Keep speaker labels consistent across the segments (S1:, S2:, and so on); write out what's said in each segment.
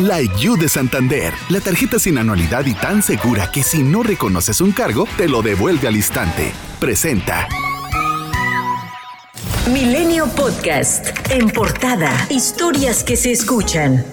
S1: Like You de Santander, la tarjeta sin anualidad y tan segura que si no reconoces un cargo, te lo devuelve al instante. Presenta.
S2: Milenio Podcast. En portada. Historias que se escuchan.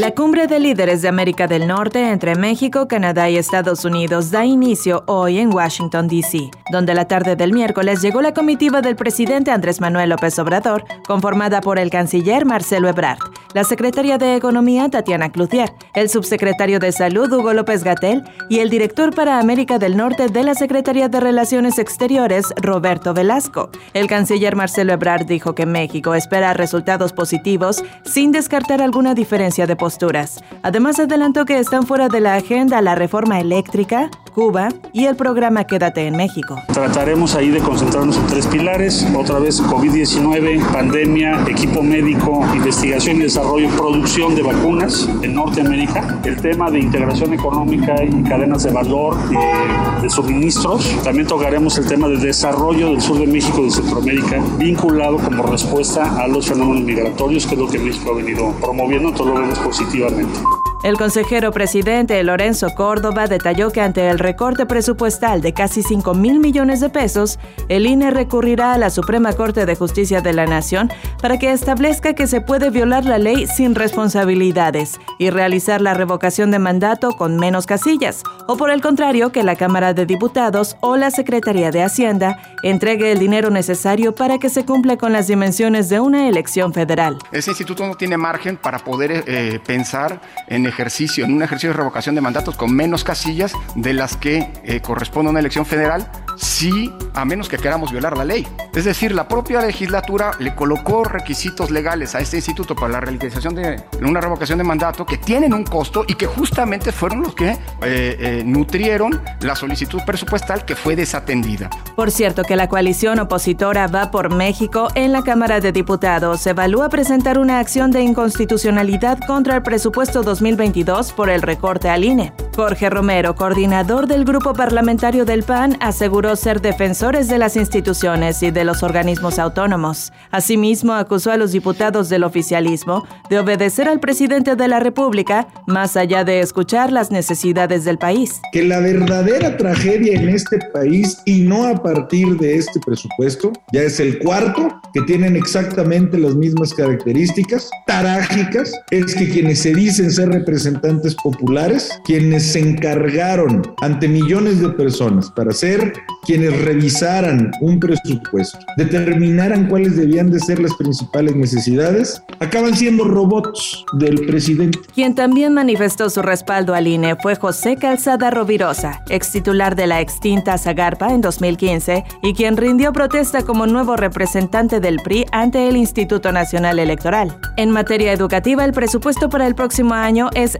S3: La cumbre de líderes de América del Norte entre México, Canadá y Estados Unidos da inicio hoy en Washington, D.C., donde la tarde del miércoles llegó la comitiva del presidente Andrés Manuel López Obrador, conformada por el canciller Marcelo Ebrard, la secretaria de Economía Tatiana Cloutier, el subsecretario de Salud Hugo López Gatel y el director para América del Norte de la Secretaría de Relaciones Exteriores Roberto Velasco. El canciller Marcelo Ebrard dijo que México espera resultados positivos sin descartar alguna diferencia de posturas. Además adelantó que están fuera de la agenda la reforma eléctrica, Cuba y el programa Quédate en México.
S4: Trataremos ahí de concentrarnos en tres pilares, otra vez COVID-19, pandemia, equipo médico, investigación y desarrollo producción de vacunas en Norteamérica, el tema de integración económica y cadenas de valor eh, de suministros. También tocaremos el tema de desarrollo del sur de México y de Centroamérica, vinculado como respuesta a los fenómenos migratorios, que es lo que México ha venido promoviendo, entonces lo vemos positivamente.
S3: El consejero presidente Lorenzo Córdoba detalló que ante el recorte presupuestal de casi 5 mil millones de pesos, el INE recurrirá a la Suprema Corte de Justicia de la Nación para que establezca que se puede violar la ley sin responsabilidades y realizar la revocación de mandato con menos casillas, o por el contrario, que la Cámara de Diputados o la Secretaría de Hacienda entregue el dinero necesario para que se cumpla con las dimensiones de una elección federal.
S5: Ese instituto no tiene margen para poder eh, pensar en ejercicio, en un ejercicio de revocación de mandatos con menos casillas de las que eh, corresponde a una elección federal, sí, a menos que queramos violar la ley. Es decir, la propia legislatura le colocó requisitos legales a este instituto para la realización de una revocación de mandato que tienen un costo y que justamente fueron los que eh, eh, nutrieron la solicitud presupuestal que fue desatendida.
S3: Por cierto, que la coalición opositora Va por México en la Cámara de Diputados evalúa presentar una acción de inconstitucionalidad contra el presupuesto 2020 por el recorte al INE. Jorge Romero, coordinador del grupo parlamentario del PAN, aseguró ser defensores de las instituciones y de los organismos autónomos. Asimismo, acusó a los diputados del oficialismo de obedecer al presidente de la República más allá de escuchar las necesidades del país.
S6: Que la verdadera tragedia en este país, y no a partir de este presupuesto, ya es el cuarto, que tienen exactamente las mismas características, tarágicas, es que quienes se dicen ser representantes representantes populares quienes se encargaron ante millones de personas para ser quienes revisaran un presupuesto, determinaran cuáles debían de ser las principales necesidades, acaban siendo robots del presidente.
S3: Quien también manifestó su respaldo al INE fue José Calzada Rovirosa, ex titular de la extinta Zagarpa en 2015 y quien rindió protesta como nuevo representante del PRI ante el Instituto Nacional Electoral. En materia educativa, el presupuesto para el próximo año es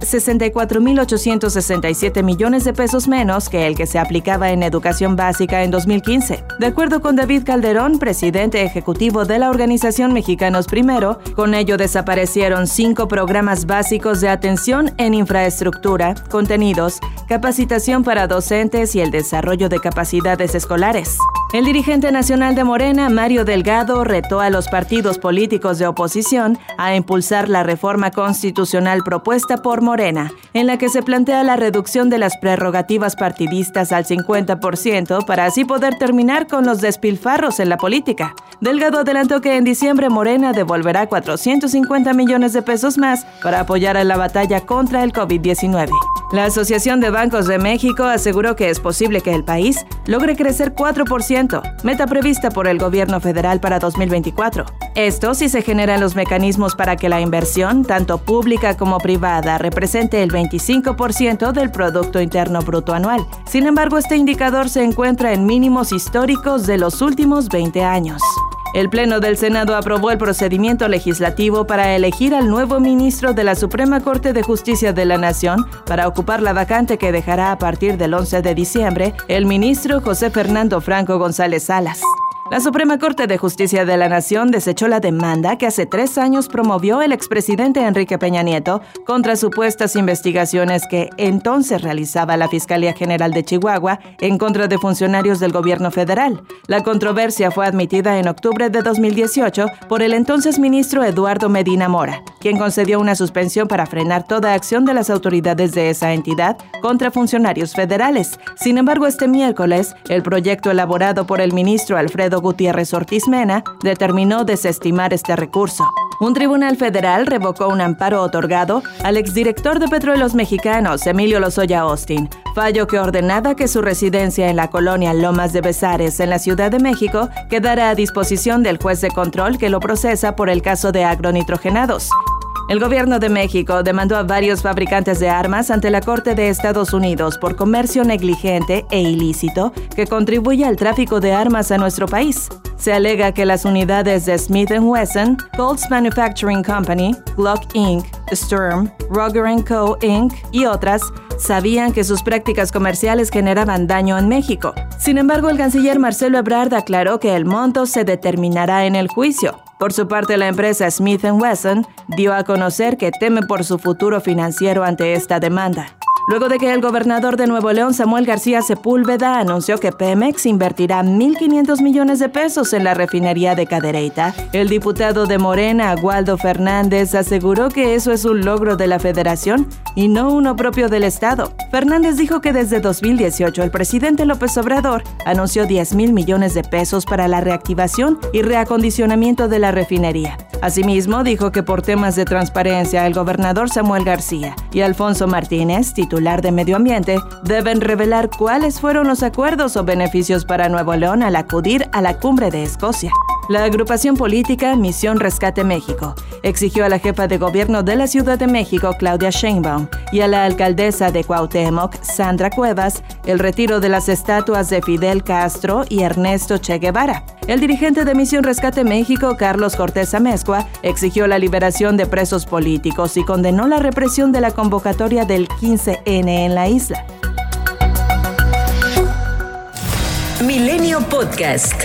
S3: 64.867 millones de pesos menos que el que se aplicaba en educación básica en 2015. De acuerdo con David Calderón, presidente ejecutivo de la organización Mexicanos Primero, con ello desaparecieron cinco programas básicos de atención en infraestructura, contenidos, capacitación para docentes y el desarrollo de capacidades escolares. El dirigente nacional de Morena, Mario Delgado, retó a los partidos políticos de oposición a impulsar la reforma constitucional propuesta por Morena, en la que se plantea la reducción de las prerrogativas partidistas al 50% para así poder terminar con los despilfarros en la política. Delgado adelantó que en diciembre Morena devolverá 450 millones de pesos más para apoyar a la batalla contra el COVID-19. La Asociación de Bancos de México aseguró que es posible que el país logre crecer 4%, meta prevista por el gobierno federal para 2024. Esto si se generan los mecanismos para que la inversión, tanto pública como privada, represente el 25% del Producto Interno Bruto anual. Sin embargo, este indicador se encuentra en mínimos históricos de los últimos 20 años. El Pleno del Senado aprobó el procedimiento legislativo para elegir al nuevo ministro de la Suprema Corte de Justicia de la Nación para ocupar la vacante que dejará a partir del 11 de diciembre el ministro José Fernando Franco González Salas. La Suprema Corte de Justicia de la Nación desechó la demanda que hace tres años promovió el expresidente Enrique Peña Nieto contra supuestas investigaciones que entonces realizaba la Fiscalía General de Chihuahua en contra de funcionarios del gobierno federal. La controversia fue admitida en octubre de 2018 por el entonces ministro Eduardo Medina Mora, quien concedió una suspensión para frenar toda acción de las autoridades de esa entidad contra funcionarios federales. Sin embargo, este miércoles, el proyecto elaborado por el ministro Alfredo Gutiérrez Ortiz Mena determinó desestimar este recurso. Un tribunal federal revocó un amparo otorgado al exdirector de Petróleos Mexicanos, Emilio Lozoya Austin, fallo que ordenaba que su residencia en la colonia Lomas de Besares, en la Ciudad de México, quedara a disposición del juez de control que lo procesa por el caso de agronitrogenados. El gobierno de México demandó a varios fabricantes de armas ante la Corte de Estados Unidos por comercio negligente e ilícito que contribuye al tráfico de armas a nuestro país. Se alega que las unidades de Smith Wesson, Colts Manufacturing Company, Glock Inc., Sturm, Roger Co. Inc. y otras sabían que sus prácticas comerciales generaban daño en México. Sin embargo, el canciller Marcelo Ebrard aclaró que el monto se determinará en el juicio. Por su parte, la empresa Smith Wesson dio a conocer que teme por su futuro financiero ante esta demanda luego de que el gobernador de Nuevo León, Samuel García Sepúlveda, anunció que Pemex invertirá 1.500 millones de pesos en la refinería de Cadereyta. El diputado de Morena, Waldo Fernández, aseguró que eso es un logro de la federación y no uno propio del Estado. Fernández dijo que desde 2018 el presidente López Obrador anunció 10 mil millones de pesos para la reactivación y reacondicionamiento de la refinería. Asimismo, dijo que por temas de transparencia el gobernador Samuel García y Alfonso Martínez, titular de Medio Ambiente, deben revelar cuáles fueron los acuerdos o beneficios para Nuevo León al acudir a la cumbre de Escocia. La agrupación política Misión Rescate México exigió a la jefa de gobierno de la Ciudad de México, Claudia Sheinbaum, y a la alcaldesa de Cuauhtémoc, Sandra Cuevas, el retiro de las estatuas de Fidel Castro y Ernesto Che Guevara. El dirigente de Misión Rescate México, Carlos Cortés Amezcua, exigió la liberación de presos políticos y condenó la represión de la convocatoria del 15N en la isla.
S2: Milenio Podcast.